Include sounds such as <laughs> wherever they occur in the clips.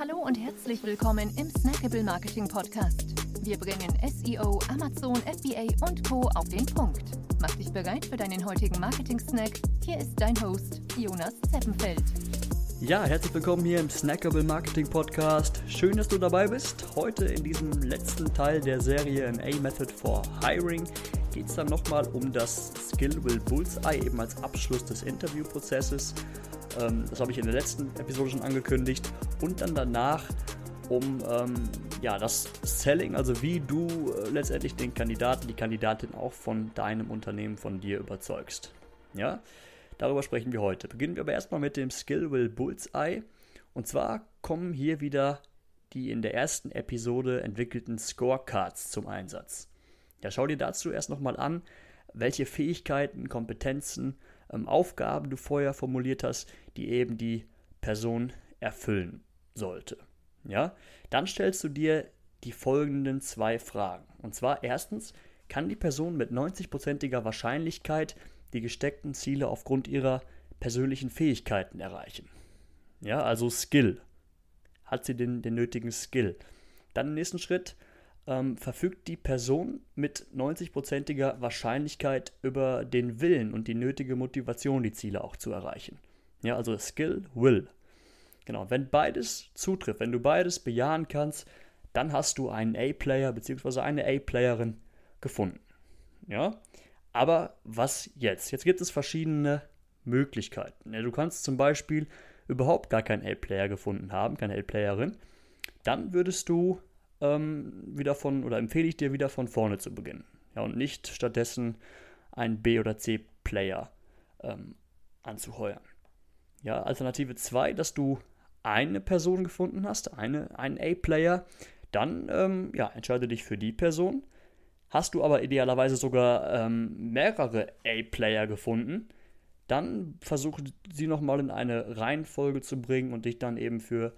Hallo und herzlich willkommen im Snackable Marketing Podcast. Wir bringen SEO, Amazon, FBA und Co. auf den Punkt. Mach dich bereit für deinen heutigen Marketing-Snack. Hier ist dein Host, Jonas Zeppenfeld. Ja, herzlich willkommen hier im Snackable Marketing Podcast. Schön, dass du dabei bist. Heute in diesem letzten Teil der Serie im A-Method for Hiring geht es dann nochmal um das Skill Will Bullseye, eben als Abschluss des Interviewprozesses. Ähm, das habe ich in der letzten Episode schon angekündigt. Und dann danach um ähm, ja, das Selling, also wie du äh, letztendlich den Kandidaten, die Kandidatin auch von deinem Unternehmen, von dir überzeugst. Ja, darüber sprechen wir heute. Beginnen wir aber erstmal mit dem Skill Will Bullseye. Und zwar kommen hier wieder die in der ersten Episode entwickelten Scorecards zum Einsatz. Ja, schau dir dazu erst nochmal an, welche Fähigkeiten, Kompetenzen, ähm, Aufgaben du vorher formuliert hast, die eben die Person erfüllen sollte. Ja, dann stellst du dir die folgenden zwei Fragen. Und zwar erstens, kann die Person mit 90%iger Wahrscheinlichkeit die gesteckten Ziele aufgrund ihrer persönlichen Fähigkeiten erreichen? Ja, also Skill. Hat sie den, den nötigen Skill? Dann im nächsten Schritt, ähm, verfügt die Person mit 90%iger Wahrscheinlichkeit über den Willen und die nötige Motivation, die Ziele auch zu erreichen. Ja, also Skill, Will. Genau, wenn beides zutrifft, wenn du beides bejahen kannst, dann hast du einen A-Player bzw. eine A-Playerin gefunden. Ja, aber was jetzt? Jetzt gibt es verschiedene Möglichkeiten. Ja, du kannst zum Beispiel überhaupt gar keinen A-Player gefunden haben, keine A-Playerin. Dann würdest du ähm, wieder von, oder empfehle ich dir wieder von vorne zu beginnen. Ja, und nicht stattdessen einen B- oder C-Player ähm, anzuheuern. Ja, Alternative 2, dass du eine Person gefunden hast, eine, einen A-Player, dann ähm, ja, entscheide dich für die Person. Hast du aber idealerweise sogar ähm, mehrere A-Player gefunden, dann versuche sie nochmal in eine Reihenfolge zu bringen und dich dann eben für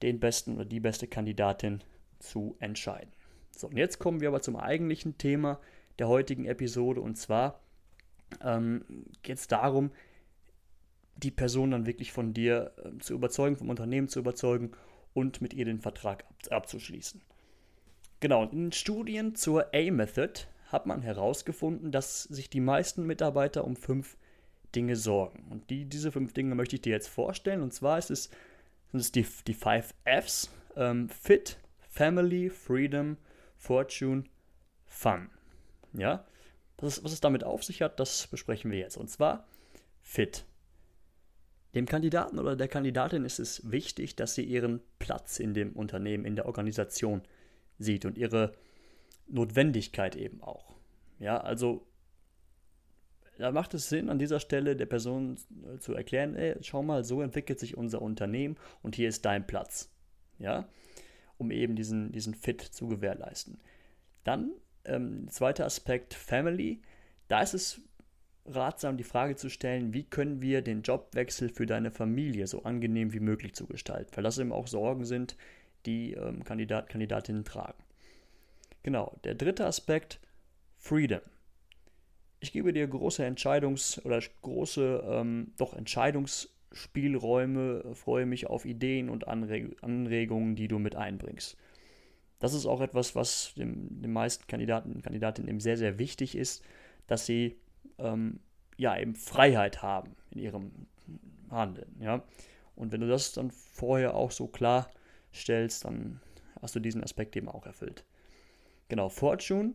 den besten oder die beste Kandidatin zu entscheiden. So, und jetzt kommen wir aber zum eigentlichen Thema der heutigen Episode und zwar ähm, geht es darum, die Person dann wirklich von dir äh, zu überzeugen, vom Unternehmen zu überzeugen und mit ihr den Vertrag ab abzuschließen. Genau, in Studien zur A-Method hat man herausgefunden, dass sich die meisten Mitarbeiter um fünf Dinge sorgen. Und die, diese fünf Dinge möchte ich dir jetzt vorstellen. Und zwar ist es, sind es die, die five Fs: ähm, Fit, Family, Freedom, Fortune, Fun. Ja, was es, was es damit auf sich hat, das besprechen wir jetzt. Und zwar Fit. Dem Kandidaten oder der Kandidatin ist es wichtig, dass sie ihren Platz in dem Unternehmen, in der Organisation sieht und ihre Notwendigkeit eben auch. Ja, also da macht es Sinn, an dieser Stelle der Person zu erklären, ey, schau mal, so entwickelt sich unser Unternehmen und hier ist dein Platz. Ja, um eben diesen, diesen Fit zu gewährleisten. Dann, ähm, zweiter Aspekt, Family. Da ist es ratsam, die Frage zu stellen, wie können wir den Jobwechsel für deine Familie so angenehm wie möglich zu gestalten, weil das eben auch Sorgen sind, die ähm, Kandidat, Kandidatinnen tragen. Genau, der dritte Aspekt, Freedom. Ich gebe dir große Entscheidungs- oder große ähm, doch Entscheidungsspielräume, freue mich auf Ideen und Anreg Anregungen, die du mit einbringst. Das ist auch etwas, was dem, den meisten Kandidaten und Kandidatinnen eben sehr, sehr wichtig ist, dass sie ähm, ja, eben Freiheit haben in ihrem Handeln. Ja? Und wenn du das dann vorher auch so klar stellst, dann hast du diesen Aspekt eben auch erfüllt. Genau, Fortune.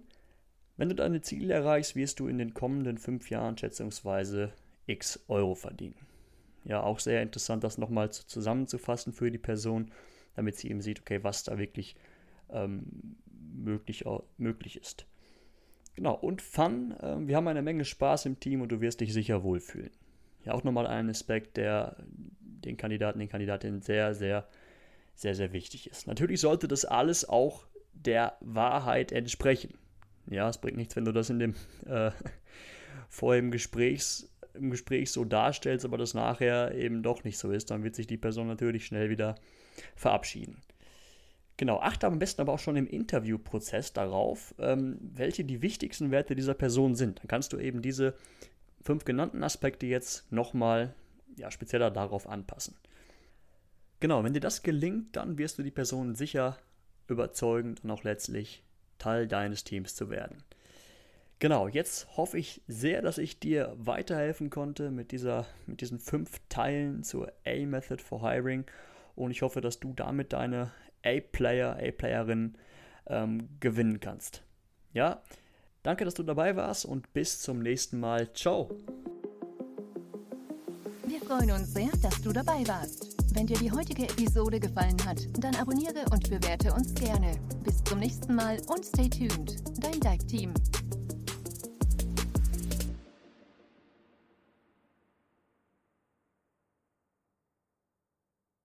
Wenn du deine Ziele erreichst, wirst du in den kommenden fünf Jahren schätzungsweise x Euro verdienen. Ja, auch sehr interessant, das nochmal zusammenzufassen für die Person, damit sie eben sieht, okay, was da wirklich ähm, möglich, möglich ist. Genau, und Fun. Äh, wir haben eine Menge Spaß im Team und du wirst dich sicher wohlfühlen. Ja, auch nochmal ein Aspekt, der den Kandidaten, den Kandidatinnen sehr, sehr, sehr, sehr wichtig ist. Natürlich sollte das alles auch der Wahrheit entsprechen. Ja, es bringt nichts, wenn du das in dem äh, <laughs> vorher im Gesprächs, im Gespräch so darstellst, aber das nachher eben doch nicht so ist. Dann wird sich die Person natürlich schnell wieder verabschieden. Genau, achte am besten aber auch schon im Interviewprozess darauf, ähm, welche die wichtigsten Werte dieser Person sind. Dann kannst du eben diese fünf genannten Aspekte jetzt nochmal ja, spezieller darauf anpassen. Genau, wenn dir das gelingt, dann wirst du die Person sicher überzeugen, dann auch letztlich Teil deines Teams zu werden. Genau, jetzt hoffe ich sehr, dass ich dir weiterhelfen konnte mit, dieser, mit diesen fünf Teilen zur A-Method for Hiring und ich hoffe, dass du damit deine A-Player, A-Playerin ähm, gewinnen kannst. Ja, danke, dass du dabei warst und bis zum nächsten Mal. Ciao. Wir freuen uns sehr, dass du dabei warst. Wenn dir die heutige Episode gefallen hat, dann abonniere und bewerte uns gerne. Bis zum nächsten Mal und stay tuned. Dein Dive Team.